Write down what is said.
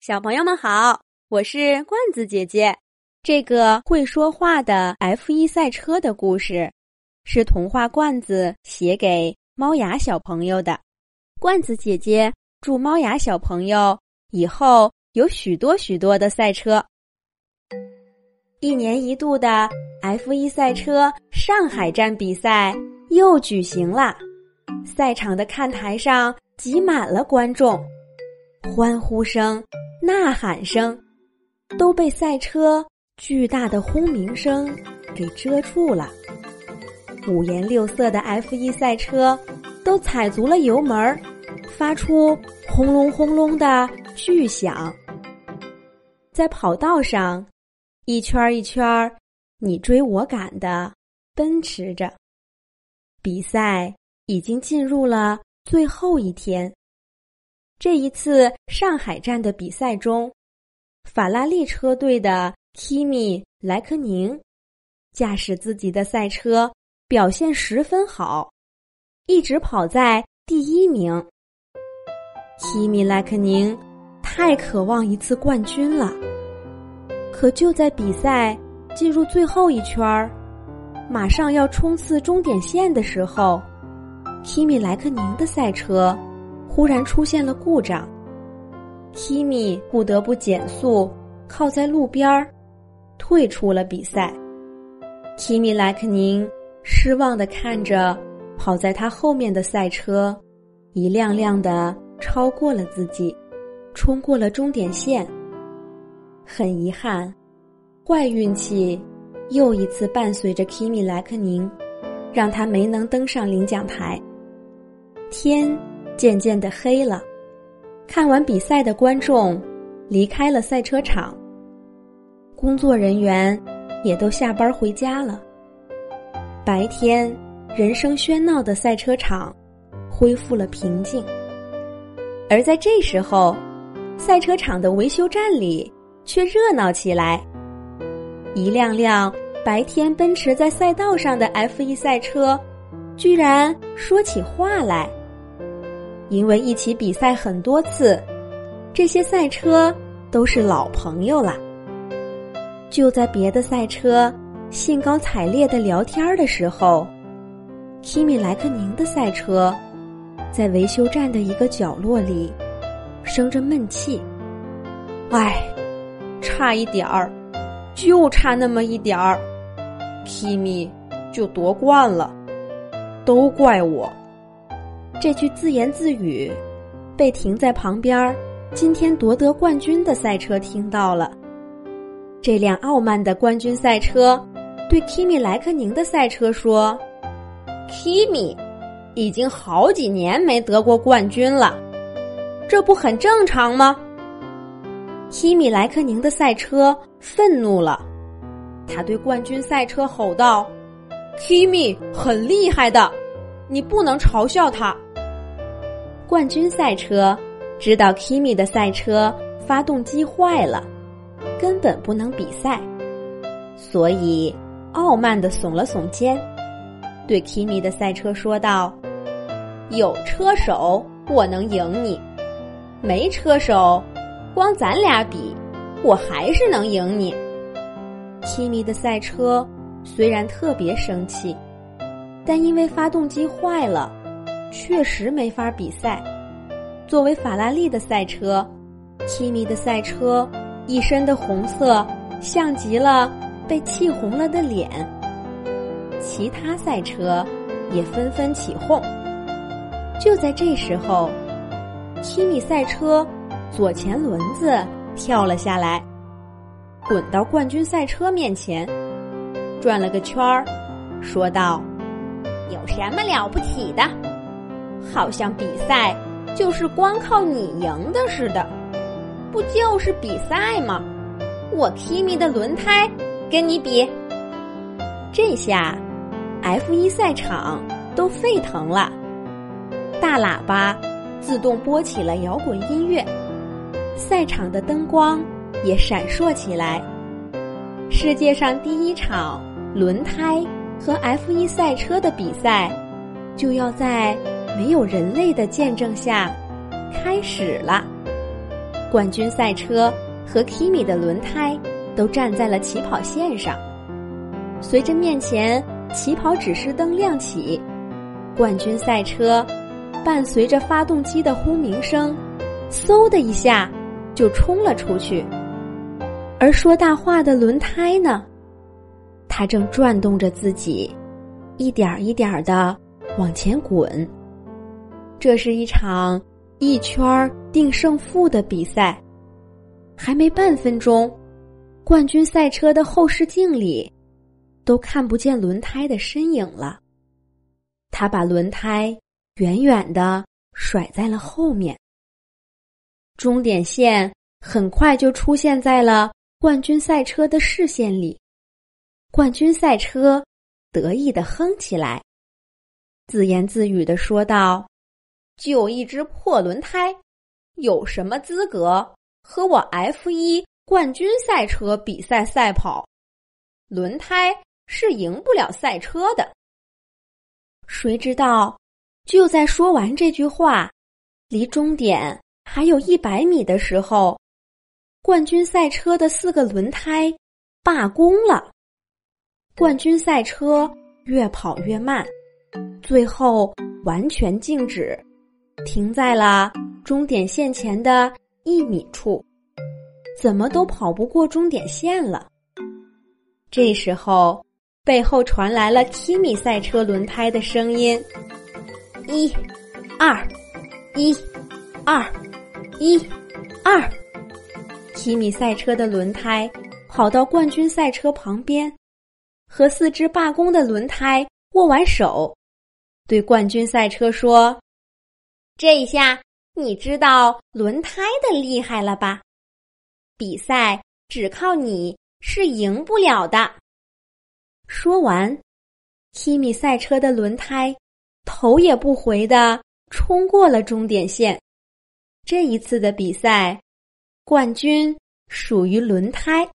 小朋友们好，我是罐子姐姐。这个会说话的 F 一赛车的故事，是童话罐子写给猫牙小朋友的。罐子姐姐祝猫牙小朋友以后有许多许多的赛车。一年一度的 F 一赛车上海站比赛又举行了，赛场的看台上挤满了观众，欢呼声。呐喊声都被赛车巨大的轰鸣声给遮住了。五颜六色的 F 一赛车都踩足了油门，发出轰隆轰隆的巨响。在跑道上，一圈一圈你追我赶的奔驰着。比赛已经进入了最后一天。这一次上海站的比赛中，法拉利车队的 Kimi 莱克宁驾驶自己的赛车表现十分好，一直跑在第一名。Kimi 莱克宁太渴望一次冠军了，可就在比赛进入最后一圈儿，马上要冲刺终点线的时候，Kimi 莱克宁的赛车。忽然出现了故障，Kimi 不得不减速，靠在路边儿，退出了比赛。Kimi 莱克宁失望的看着跑在他后面的赛车，一辆辆的超过了自己，冲过了终点线。很遗憾，坏运气又一次伴随着 Kimi 莱克宁，让他没能登上领奖台。天。渐渐的黑了，看完比赛的观众离开了赛车场，工作人员也都下班回家了。白天人声喧闹的赛车场恢复了平静，而在这时候，赛车场的维修站里却热闹起来。一辆辆白天奔驰在赛道上的 F 一赛车，居然说起话来。因为一起比赛很多次，这些赛车都是老朋友了。就在别的赛车兴高采烈的聊天的时候，Kimi 莱克宁的赛车在维修站的一个角落里生着闷气。唉，差一点儿，就差那么一点儿，Kimi 就夺冠了，都怪我。这句自言自语，被停在旁边儿今天夺得冠军的赛车听到了。这辆傲慢的冠军赛车对 Kimi 莱克宁的赛车说：“Kimi 已经好几年没得过冠军了，这不很正常吗？”Kimi 莱克宁的赛车愤怒了，他对冠军赛车吼道：“Kimi 很厉害的，你不能嘲笑他。”冠军赛车知道 Kimi 的赛车发动机坏了，根本不能比赛，所以傲慢的耸了耸肩，对 Kimi 的赛车说道：“有车手我能赢你，没车手，光咱俩比，我还是能赢你。”Kimi 的赛车虽然特别生气，但因为发动机坏了。确实没法比赛。作为法拉利的赛车，七米的赛车一身的红色，像极了被气红了的脸。其他赛车也纷纷起哄。就在这时候，七米赛车左前轮子跳了下来，滚到冠军赛车面前，转了个圈儿，说道：“有什么了不起的？”好像比赛就是光靠你赢的似的，不就是比赛吗？我 Kimi 的轮胎跟你比，这下 F 一赛场都沸腾了，大喇叭自动播起了摇滚音乐，赛场的灯光也闪烁起来。世界上第一场轮胎和 F 一赛车的比赛就要在。没有人类的见证下，开始了。冠军赛车和 Kimi 的轮胎都站在了起跑线上。随着面前起跑指示灯亮起，冠军赛车伴随着发动机的轰鸣声，嗖的一下就冲了出去。而说大话的轮胎呢，它正转动着自己，一点一点的往前滚。这是一场一圈定胜负的比赛，还没半分钟，冠军赛车的后视镜里。都看不见轮胎的身影了。他把轮胎远远的甩在了后面。终点线很快就出现在了冠军赛车的视线里。冠军赛车得意的哼起来，自言自语的说道：“就一只破轮胎，有什么资格和我 F 一冠军赛车比赛赛跑？轮胎。”是赢不了赛车的。谁知道，就在说完这句话，离终点还有一百米的时候，冠军赛车的四个轮胎罢工了。冠军赛车越跑越慢，最后完全静止，停在了终点线前的一米处，怎么都跑不过终点线了。这时候。背后传来了 Kimi 赛车轮胎的声音：一、二、一、二、一、二。Kimi 赛车的轮胎跑到冠军赛车旁边，和四只罢工的轮胎握完手，对冠军赛车说：“这一下你知道轮胎的厉害了吧？比赛只靠你是赢不了的。”说完，Kimi 赛车的轮胎头也不回的冲过了终点线。这一次的比赛，冠军属于轮胎。